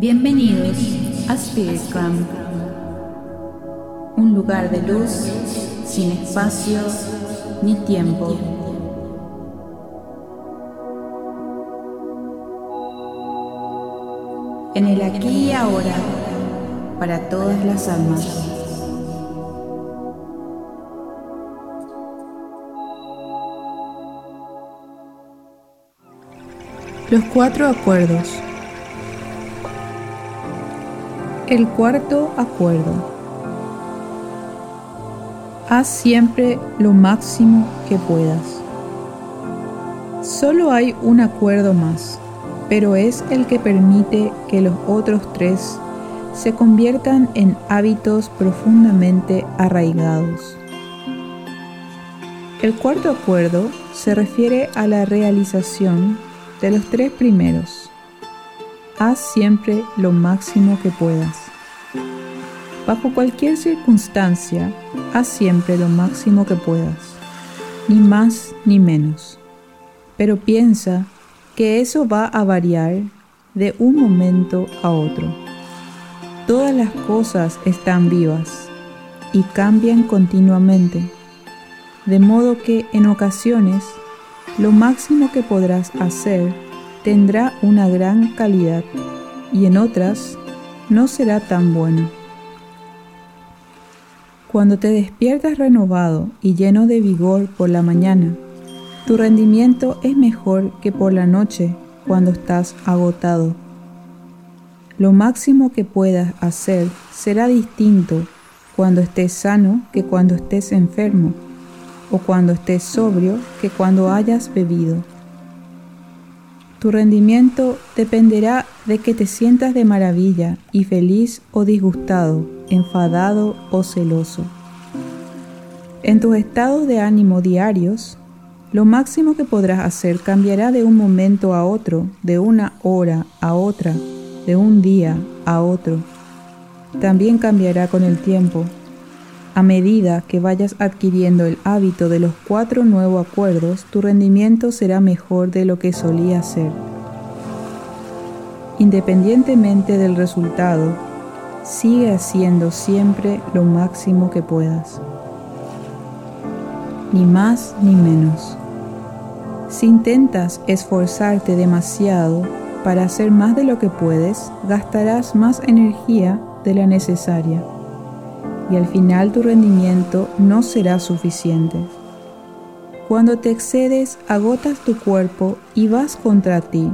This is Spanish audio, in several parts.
Bienvenidos a Spirit Camp, un lugar de luz sin espacio ni tiempo. En el aquí y ahora, para todas las almas. Los cuatro acuerdos. El cuarto acuerdo. Haz siempre lo máximo que puedas. Solo hay un acuerdo más, pero es el que permite que los otros tres se conviertan en hábitos profundamente arraigados. El cuarto acuerdo se refiere a la realización de los tres primeros. Haz siempre lo máximo que puedas. Bajo cualquier circunstancia, haz siempre lo máximo que puedas, ni más ni menos. Pero piensa que eso va a variar de un momento a otro. Todas las cosas están vivas y cambian continuamente, de modo que en ocasiones lo máximo que podrás hacer tendrá una gran calidad y en otras no será tan bueno. Cuando te despiertas renovado y lleno de vigor por la mañana, tu rendimiento es mejor que por la noche cuando estás agotado. Lo máximo que puedas hacer será distinto cuando estés sano que cuando estés enfermo o cuando estés sobrio que cuando hayas bebido. Tu rendimiento dependerá de que te sientas de maravilla y feliz o disgustado, enfadado o celoso. En tus estados de ánimo diarios, lo máximo que podrás hacer cambiará de un momento a otro, de una hora a otra, de un día a otro. También cambiará con el tiempo, a medida que vayas adquiriendo el hábito de los cuatro nuevos acuerdos, tu rendimiento será mejor de lo que solía ser. Independientemente del resultado, sigue haciendo siempre lo máximo que puedas. Ni más ni menos. Si intentas esforzarte demasiado para hacer más de lo que puedes, gastarás más energía de la necesaria y al final tu rendimiento no será suficiente. Cuando te excedes, agotas tu cuerpo y vas contra ti,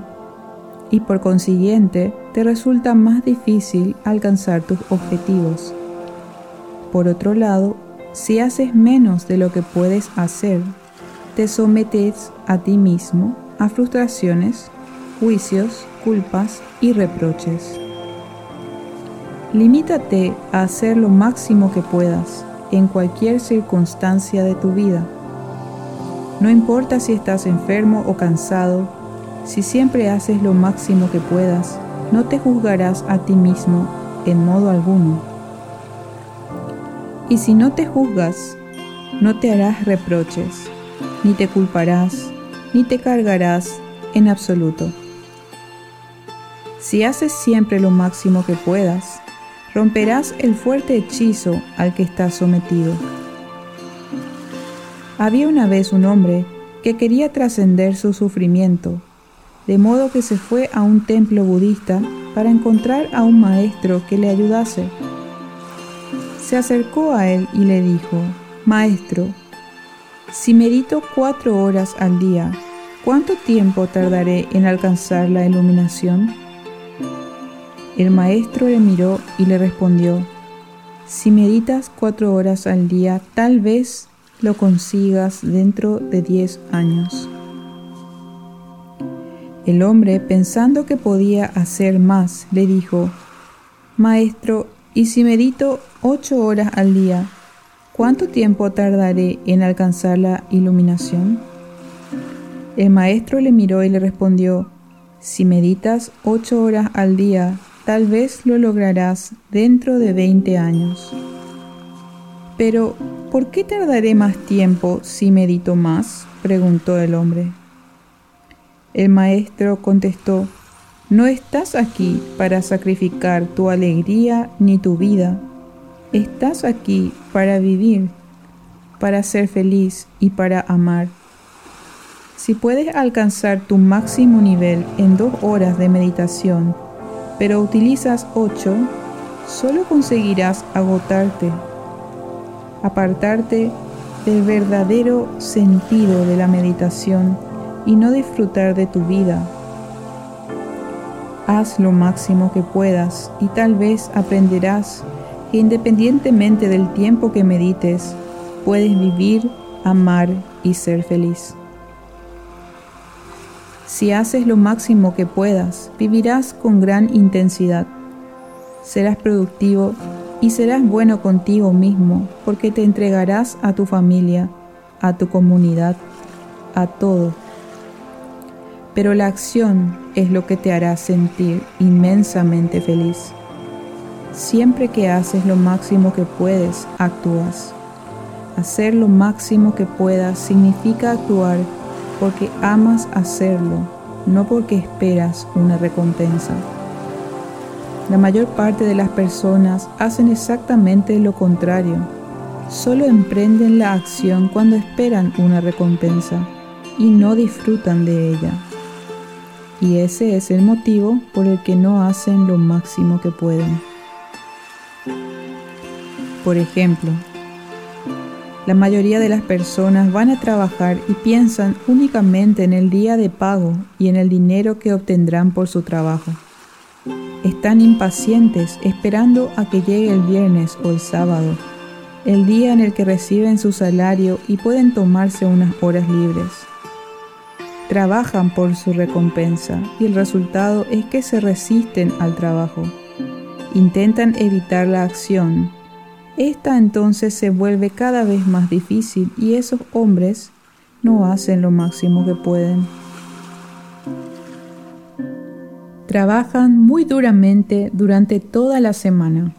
y por consiguiente te resulta más difícil alcanzar tus objetivos. Por otro lado, si haces menos de lo que puedes hacer, te sometes a ti mismo a frustraciones, juicios, culpas y reproches. Limítate a hacer lo máximo que puedas en cualquier circunstancia de tu vida. No importa si estás enfermo o cansado, si siempre haces lo máximo que puedas, no te juzgarás a ti mismo en modo alguno. Y si no te juzgas, no te harás reproches, ni te culparás, ni te cargarás en absoluto. Si haces siempre lo máximo que puedas, romperás el fuerte hechizo al que estás sometido. Había una vez un hombre que quería trascender su sufrimiento, de modo que se fue a un templo budista para encontrar a un maestro que le ayudase. Se acercó a él y le dijo, Maestro, si medito cuatro horas al día, ¿cuánto tiempo tardaré en alcanzar la iluminación? El maestro le miró y le respondió, si meditas cuatro horas al día, tal vez lo consigas dentro de diez años. El hombre, pensando que podía hacer más, le dijo, Maestro, ¿y si medito ocho horas al día, cuánto tiempo tardaré en alcanzar la iluminación? El maestro le miró y le respondió, Si meditas ocho horas al día, Tal vez lo lograrás dentro de 20 años. Pero, ¿por qué tardaré más tiempo si medito más? preguntó el hombre. El maestro contestó, No estás aquí para sacrificar tu alegría ni tu vida. Estás aquí para vivir, para ser feliz y para amar. Si puedes alcanzar tu máximo nivel en dos horas de meditación, pero utilizas ocho, solo conseguirás agotarte, apartarte del verdadero sentido de la meditación y no disfrutar de tu vida. Haz lo máximo que puedas y tal vez aprenderás que independientemente del tiempo que medites, puedes vivir, amar y ser feliz. Si haces lo máximo que puedas, vivirás con gran intensidad. Serás productivo y serás bueno contigo mismo porque te entregarás a tu familia, a tu comunidad, a todo. Pero la acción es lo que te hará sentir inmensamente feliz. Siempre que haces lo máximo que puedes, actúas. Hacer lo máximo que puedas significa actuar porque amas hacerlo, no porque esperas una recompensa. La mayor parte de las personas hacen exactamente lo contrario. Solo emprenden la acción cuando esperan una recompensa y no disfrutan de ella. Y ese es el motivo por el que no hacen lo máximo que pueden. Por ejemplo, la mayoría de las personas van a trabajar y piensan únicamente en el día de pago y en el dinero que obtendrán por su trabajo. Están impacientes esperando a que llegue el viernes o el sábado, el día en el que reciben su salario y pueden tomarse unas horas libres. Trabajan por su recompensa y el resultado es que se resisten al trabajo. Intentan evitar la acción esta entonces se vuelve cada vez más difícil y esos hombres no hacen lo máximo que pueden. Trabajan muy duramente durante toda la semana.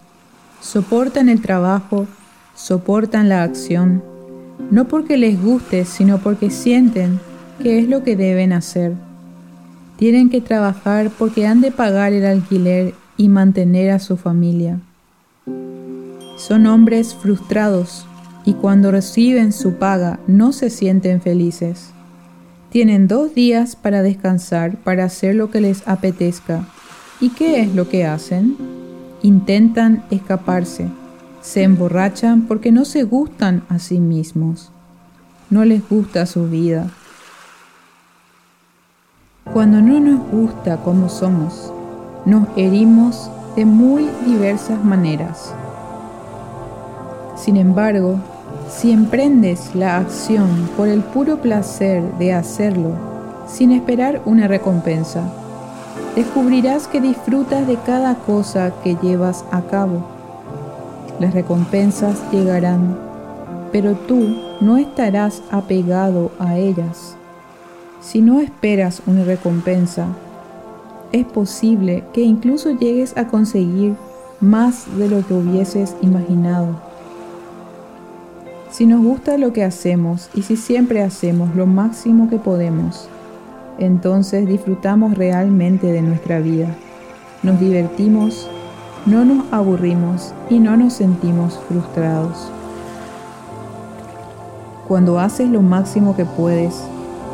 Soportan el trabajo, soportan la acción, no porque les guste, sino porque sienten que es lo que deben hacer. Tienen que trabajar porque han de pagar el alquiler y mantener a su familia. Son hombres frustrados y cuando reciben su paga no se sienten felices. Tienen dos días para descansar, para hacer lo que les apetezca. ¿Y qué es lo que hacen? Intentan escaparse. Se emborrachan porque no se gustan a sí mismos. No les gusta su vida. Cuando no nos gusta como somos, nos herimos de muy diversas maneras. Sin embargo, si emprendes la acción por el puro placer de hacerlo, sin esperar una recompensa, descubrirás que disfrutas de cada cosa que llevas a cabo. Las recompensas llegarán, pero tú no estarás apegado a ellas. Si no esperas una recompensa, es posible que incluso llegues a conseguir más de lo que hubieses imaginado. Si nos gusta lo que hacemos y si siempre hacemos lo máximo que podemos, entonces disfrutamos realmente de nuestra vida. Nos divertimos, no nos aburrimos y no nos sentimos frustrados. Cuando haces lo máximo que puedes,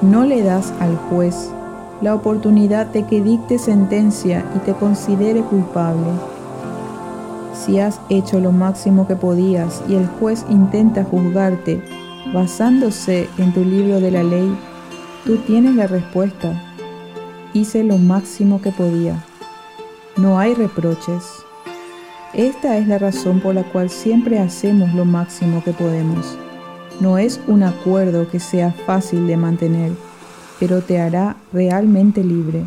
no le das al juez la oportunidad de que dicte sentencia y te considere culpable si has hecho lo máximo que podías y el juez intenta juzgarte basándose en tu libro de la ley, tú tienes la respuesta. Hice lo máximo que podía. No hay reproches. Esta es la razón por la cual siempre hacemos lo máximo que podemos. No es un acuerdo que sea fácil de mantener, pero te hará realmente libre.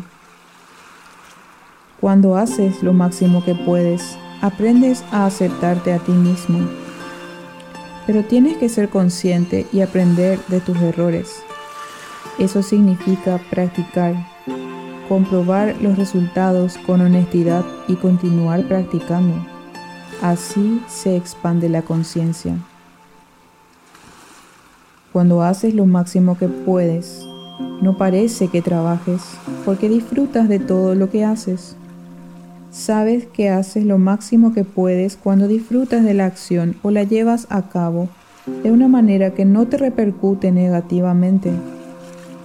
Cuando haces lo máximo que puedes, aprendes a aceptarte a ti mismo. Pero tienes que ser consciente y aprender de tus errores. Eso significa practicar, comprobar los resultados con honestidad y continuar practicando. Así se expande la conciencia. Cuando haces lo máximo que puedes, No parece que trabajes, porque disfrutas de todo lo que haces. Sabes que haces lo máximo que puedes cuando disfrutas de la acción o la llevas a cabo de una manera que no te repercute negativamente.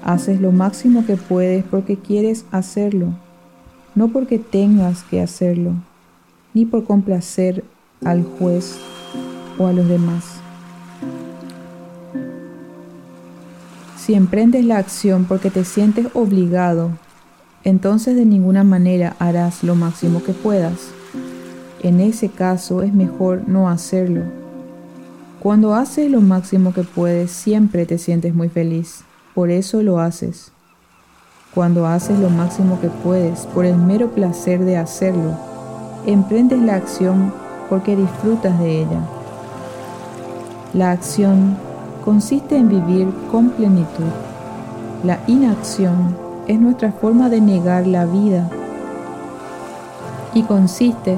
Haces lo máximo que puedes porque quieres hacerlo, no porque tengas que hacerlo, ni por complacer al juez o a los demás. Si emprendes la acción porque te sientes obligado, entonces de ninguna manera harás lo máximo que puedas. En ese caso es mejor no hacerlo. Cuando haces lo máximo que puedes, siempre te sientes muy feliz. Por eso lo haces. Cuando haces lo máximo que puedes por el mero placer de hacerlo, emprendes la acción porque disfrutas de ella. La acción consiste en vivir con plenitud. La inacción es nuestra forma de negar la vida y consiste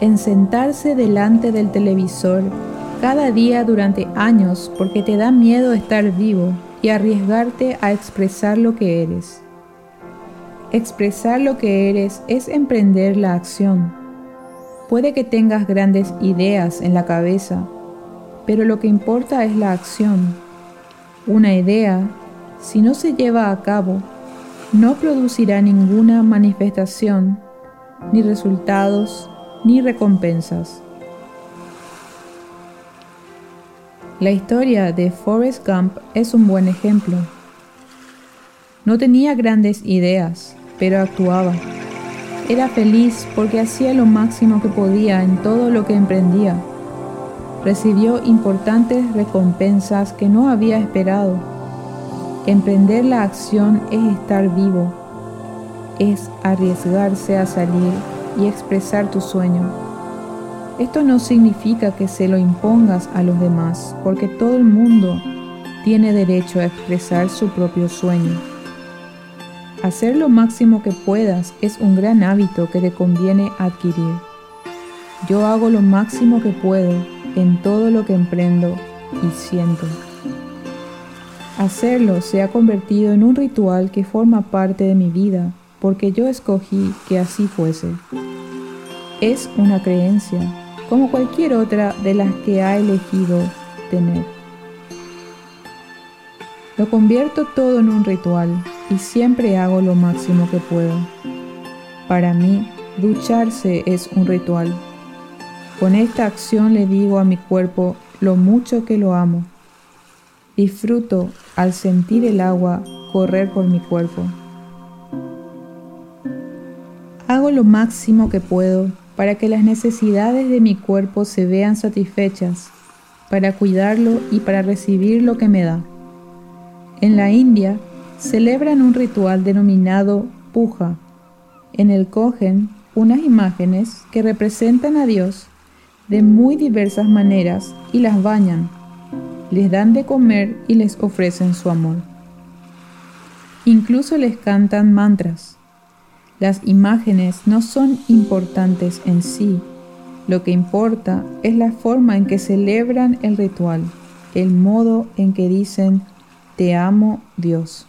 en sentarse delante del televisor cada día durante años porque te da miedo estar vivo y arriesgarte a expresar lo que eres. Expresar lo que eres es emprender la acción. Puede que tengas grandes ideas en la cabeza, pero lo que importa es la acción. Una idea, si no se lleva a cabo, no producirá ninguna manifestación, ni resultados, ni recompensas. La historia de Forrest Gump es un buen ejemplo. No tenía grandes ideas, pero actuaba. Era feliz porque hacía lo máximo que podía en todo lo que emprendía recibió importantes recompensas que no había esperado. Emprender la acción es estar vivo, es arriesgarse a salir y expresar tu sueño. Esto no significa que se lo impongas a los demás, porque todo el mundo tiene derecho a expresar su propio sueño. Hacer lo máximo que puedas es un gran hábito que te conviene adquirir. Yo hago lo máximo que puedo en todo lo que emprendo y siento. Hacerlo se ha convertido en un ritual que forma parte de mi vida porque yo escogí que así fuese. Es una creencia, como cualquier otra de las que ha elegido tener. Lo convierto todo en un ritual y siempre hago lo máximo que puedo. Para mí, ducharse es un ritual. Con esta acción le digo a mi cuerpo lo mucho que lo amo. Disfruto al sentir el agua correr por mi cuerpo. Hago lo máximo que puedo para que las necesidades de mi cuerpo se vean satisfechas, para cuidarlo y para recibir lo que me da. En la India celebran un ritual denominado puja. En el cogen unas imágenes que representan a Dios de muy diversas maneras y las bañan, les dan de comer y les ofrecen su amor. Incluso les cantan mantras. Las imágenes no son importantes en sí, lo que importa es la forma en que celebran el ritual, el modo en que dicen, te amo Dios.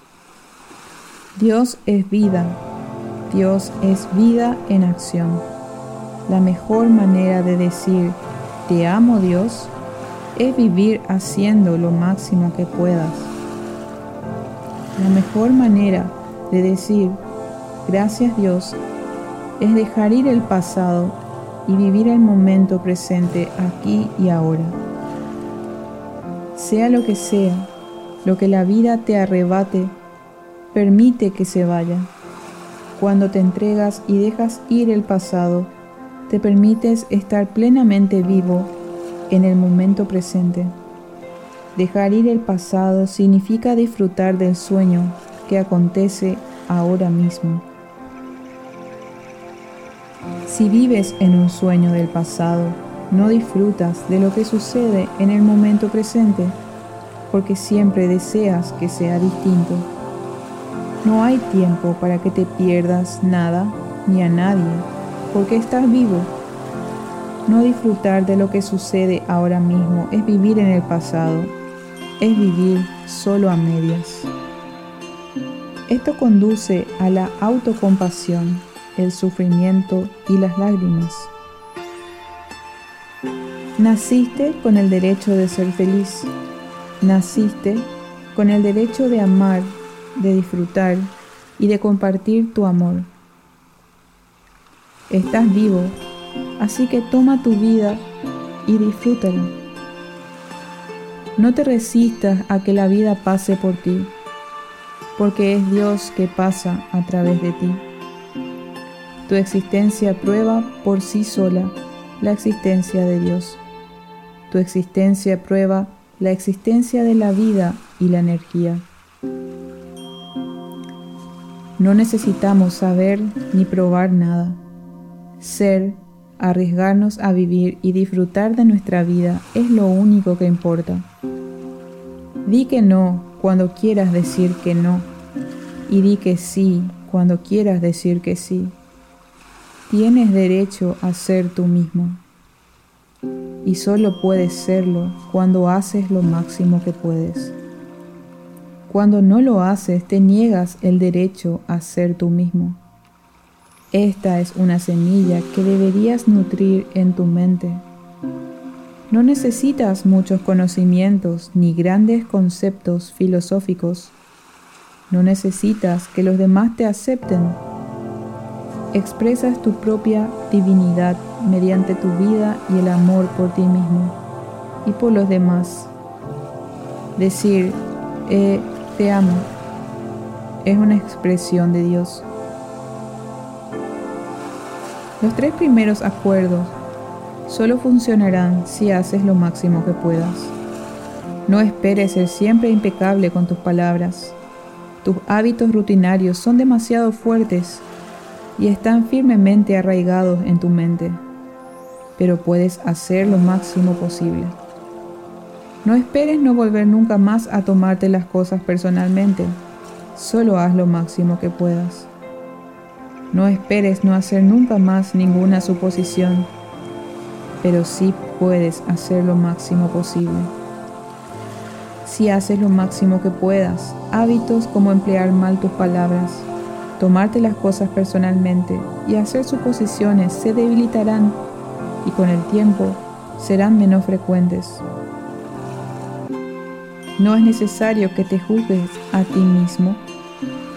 Dios es vida, Dios es vida en acción. La mejor manera de decir te amo Dios es vivir haciendo lo máximo que puedas. La mejor manera de decir gracias Dios es dejar ir el pasado y vivir el momento presente aquí y ahora. Sea lo que sea, lo que la vida te arrebate, permite que se vaya. Cuando te entregas y dejas ir el pasado, te permites estar plenamente vivo en el momento presente. Dejar ir el pasado significa disfrutar del sueño que acontece ahora mismo. Si vives en un sueño del pasado, no disfrutas de lo que sucede en el momento presente, porque siempre deseas que sea distinto. No hay tiempo para que te pierdas nada ni a nadie porque estás vivo. No disfrutar de lo que sucede ahora mismo es vivir en el pasado, es vivir solo a medias. Esto conduce a la autocompasión, el sufrimiento y las lágrimas. Naciste con el derecho de ser feliz. Naciste con el derecho de amar, de disfrutar y de compartir tu amor. Estás vivo, así que toma tu vida y disfrútala. No te resistas a que la vida pase por ti, porque es Dios que pasa a través de ti. Tu existencia prueba por sí sola la existencia de Dios. Tu existencia prueba la existencia de la vida y la energía. No necesitamos saber ni probar nada. Ser, arriesgarnos a vivir y disfrutar de nuestra vida es lo único que importa. Di que no cuando quieras decir que no y di que sí cuando quieras decir que sí. Tienes derecho a ser tú mismo y solo puedes serlo cuando haces lo máximo que puedes. Cuando no lo haces, te niegas el derecho a ser tú mismo. Esta es una semilla que deberías nutrir en tu mente. No necesitas muchos conocimientos ni grandes conceptos filosóficos. No necesitas que los demás te acepten. Expresas tu propia divinidad mediante tu vida y el amor por ti mismo y por los demás. Decir, eh, te amo es una expresión de Dios. Los tres primeros acuerdos solo funcionarán si haces lo máximo que puedas. No esperes ser siempre impecable con tus palabras. Tus hábitos rutinarios son demasiado fuertes y están firmemente arraigados en tu mente, pero puedes hacer lo máximo posible. No esperes no volver nunca más a tomarte las cosas personalmente. Solo haz lo máximo que puedas. No esperes no hacer nunca más ninguna suposición, pero sí puedes hacer lo máximo posible. Si haces lo máximo que puedas, hábitos como emplear mal tus palabras, tomarte las cosas personalmente y hacer suposiciones se debilitarán y con el tiempo serán menos frecuentes. No es necesario que te juzgues a ti mismo,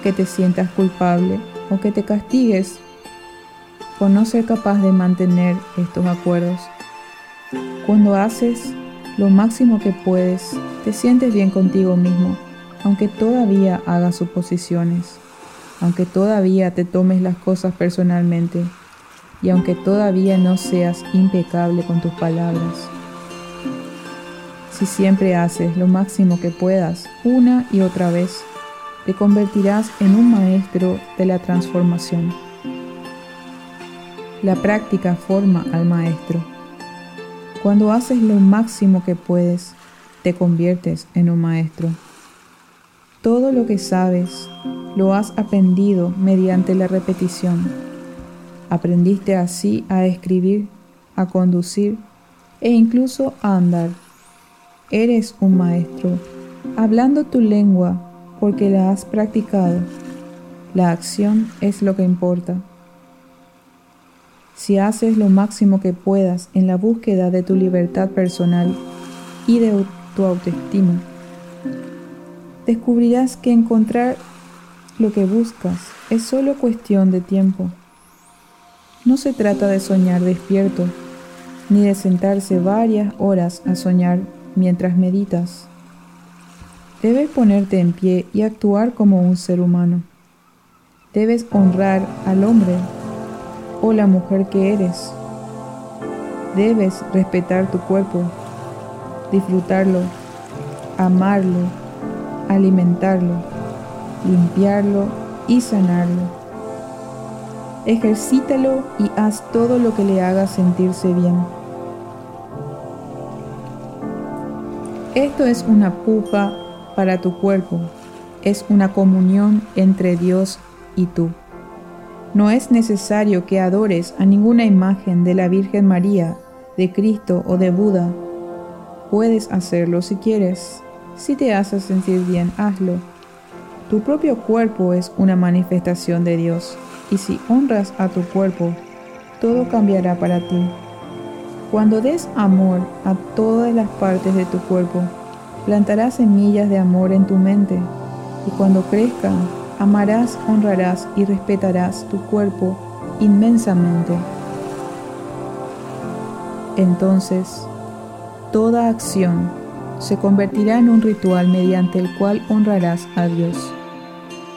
que te sientas culpable o que te castigues por no ser capaz de mantener estos acuerdos. Cuando haces lo máximo que puedes, te sientes bien contigo mismo, aunque todavía hagas suposiciones, aunque todavía te tomes las cosas personalmente y aunque todavía no seas impecable con tus palabras. Si siempre haces lo máximo que puedas una y otra vez, te convertirás en un maestro de la transformación. La práctica forma al maestro. Cuando haces lo máximo que puedes, te conviertes en un maestro. Todo lo que sabes lo has aprendido mediante la repetición. Aprendiste así a escribir, a conducir e incluso a andar. Eres un maestro, hablando tu lengua porque la has practicado. La acción es lo que importa. Si haces lo máximo que puedas en la búsqueda de tu libertad personal y de tu autoestima, descubrirás que encontrar lo que buscas es solo cuestión de tiempo. No se trata de soñar despierto, ni de sentarse varias horas a soñar mientras meditas. Debes ponerte en pie y actuar como un ser humano. Debes honrar al hombre o la mujer que eres. Debes respetar tu cuerpo, disfrutarlo, amarlo, alimentarlo, limpiarlo y sanarlo. Ejercítalo y haz todo lo que le haga sentirse bien. Esto es una puja para tu cuerpo, es una comunión entre Dios y tú. No es necesario que adores a ninguna imagen de la Virgen María, de Cristo o de Buda. Puedes hacerlo si quieres. Si te hace sentir bien, hazlo. Tu propio cuerpo es una manifestación de Dios, y si honras a tu cuerpo, todo cambiará para ti. Cuando des amor a todas las partes de tu cuerpo, plantarás semillas de amor en tu mente, y cuando crezcan, amarás, honrarás y respetarás tu cuerpo inmensamente. Entonces, toda acción se convertirá en un ritual mediante el cual honrarás a Dios.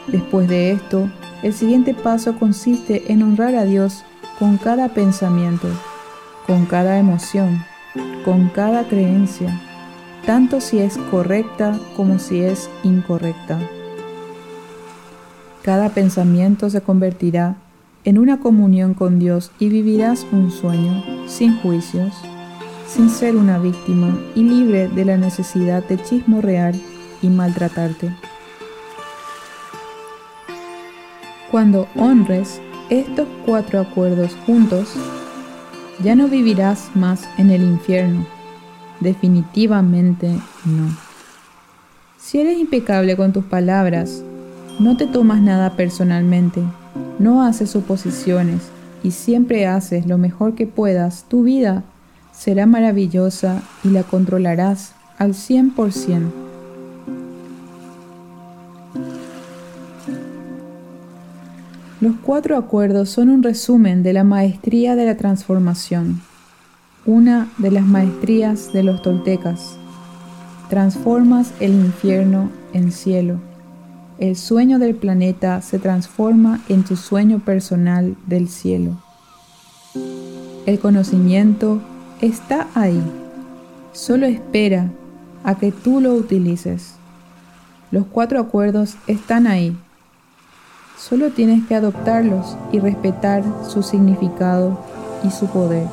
Después de esto, el siguiente paso consiste en honrar a Dios con cada pensamiento, con cada emoción, con cada creencia, tanto si es correcta como si es incorrecta. Cada pensamiento se convertirá en una comunión con Dios y vivirás un sueño sin juicios, sin ser una víctima y libre de la necesidad de chismorrear y maltratarte. Cuando honres estos cuatro acuerdos juntos, ya no vivirás más en el infierno. Definitivamente no. Si eres impecable con tus palabras, no te tomas nada personalmente, no haces suposiciones y siempre haces lo mejor que puedas, tu vida será maravillosa y la controlarás al 100%. Los cuatro acuerdos son un resumen de la maestría de la transformación, una de las maestrías de los toltecas. Transformas el infierno en cielo. El sueño del planeta se transforma en tu sueño personal del cielo. El conocimiento está ahí. Solo espera a que tú lo utilices. Los cuatro acuerdos están ahí. Solo tienes que adoptarlos y respetar su significado y su poder.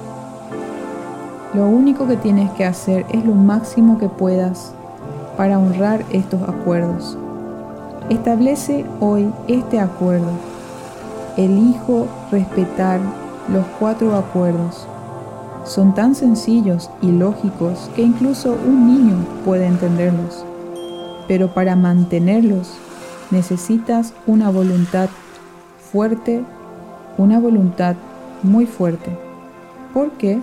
Lo único que tienes que hacer es lo máximo que puedas para honrar estos acuerdos. Establece hoy este acuerdo. Elijo respetar los cuatro acuerdos. Son tan sencillos y lógicos que incluso un niño puede entenderlos. Pero para mantenerlos necesitas una voluntad fuerte, una voluntad muy fuerte. ¿Por qué?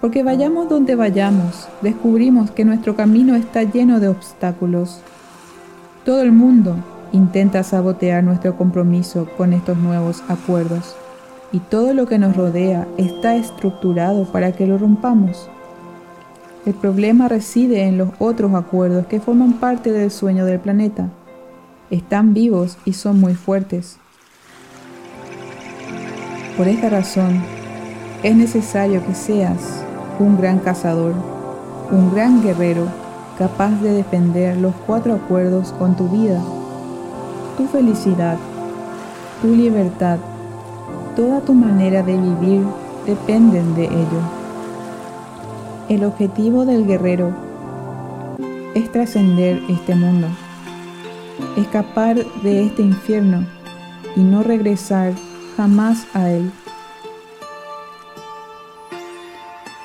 Porque vayamos donde vayamos, descubrimos que nuestro camino está lleno de obstáculos todo el mundo intenta sabotear nuestro compromiso con estos nuevos acuerdos y todo lo que nos rodea está estructurado para que lo rompamos. El problema reside en los otros acuerdos que forman parte del sueño del planeta. Están vivos y son muy fuertes. Por esta razón, es necesario que seas un gran cazador, un gran guerrero capaz de defender los cuatro acuerdos con tu vida, tu felicidad, tu libertad, toda tu manera de vivir dependen de ello. El objetivo del guerrero es trascender este mundo, escapar de este infierno y no regresar jamás a él.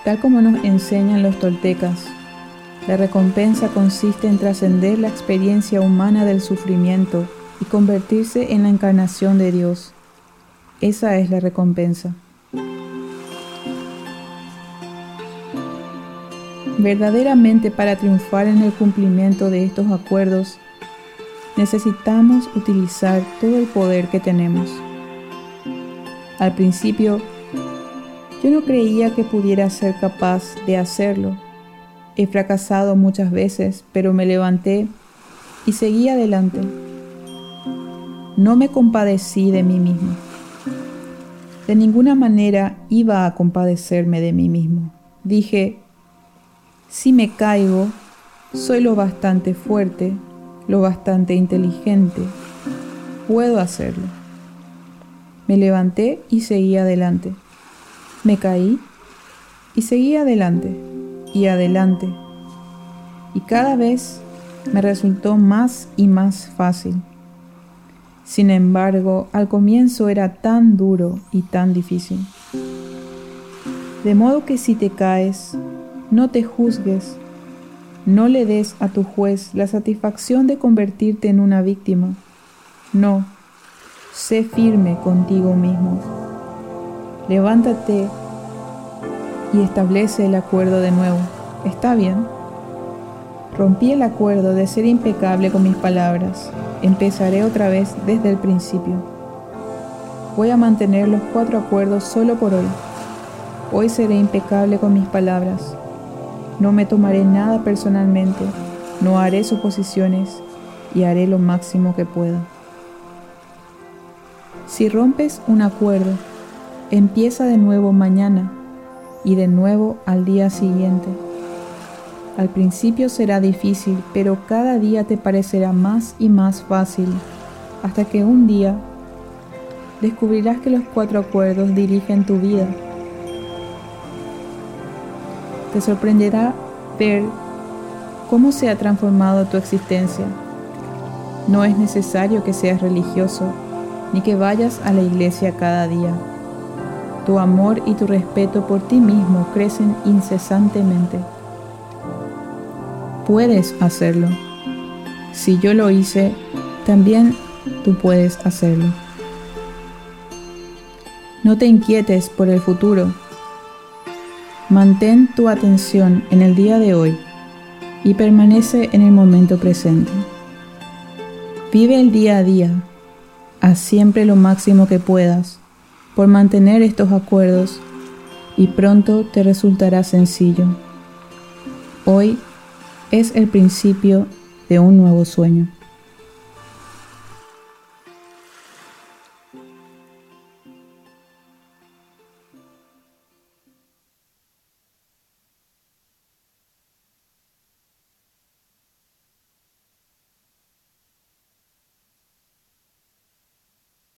Tal como nos enseñan los toltecas, la recompensa consiste en trascender la experiencia humana del sufrimiento y convertirse en la encarnación de Dios. Esa es la recompensa. Verdaderamente para triunfar en el cumplimiento de estos acuerdos, necesitamos utilizar todo el poder que tenemos. Al principio, yo no creía que pudiera ser capaz de hacerlo He fracasado muchas veces, pero me levanté y seguí adelante. No me compadecí de mí mismo. De ninguna manera iba a compadecerme de mí mismo. Dije, si me caigo, soy lo bastante fuerte, lo bastante inteligente, puedo hacerlo. Me levanté y seguí adelante. Me caí y seguí adelante y adelante. Y cada vez me resultó más y más fácil. Sin embargo, al comienzo era tan duro y tan difícil. De modo que si te caes, no te juzgues, No le des a tu juez la satisfacción de convertirte en una víctima. No, sé firme contigo mismo. Levántate y establece el acuerdo de nuevo. ¿Está bien? Rompí el acuerdo de ser impecable con mis palabras. Empezaré otra vez desde el principio. Voy a mantener los cuatro acuerdos solo por hoy. Hoy seré impecable con mis palabras. No me tomaré nada personalmente, no haré suposiciones y haré lo máximo que pueda. Si rompes un acuerdo, empieza de nuevo mañana y de nuevo al día siguiente. Al principio será difícil, pero cada día te parecerá más y más fácil, hasta que un día descubrirás que los cuatro acuerdos dirigen tu vida te sorprenderá ver cómo se ha transformado tu existencia. No es necesario que seas religioso ni que vayas a la iglesia cada día. Tu amor y tu respeto por ti mismo crecen incesantemente. Puedes hacerlo. Si yo lo hice, también tú puedes hacerlo. No te inquietes por el futuro Mantén tu atención en el día de hoy y permanece en el momento presente. Vive el día a día, haz siempre lo máximo que puedas por mantener estos acuerdos y pronto te resultará sencillo. Hoy es el principio de un nuevo sueño.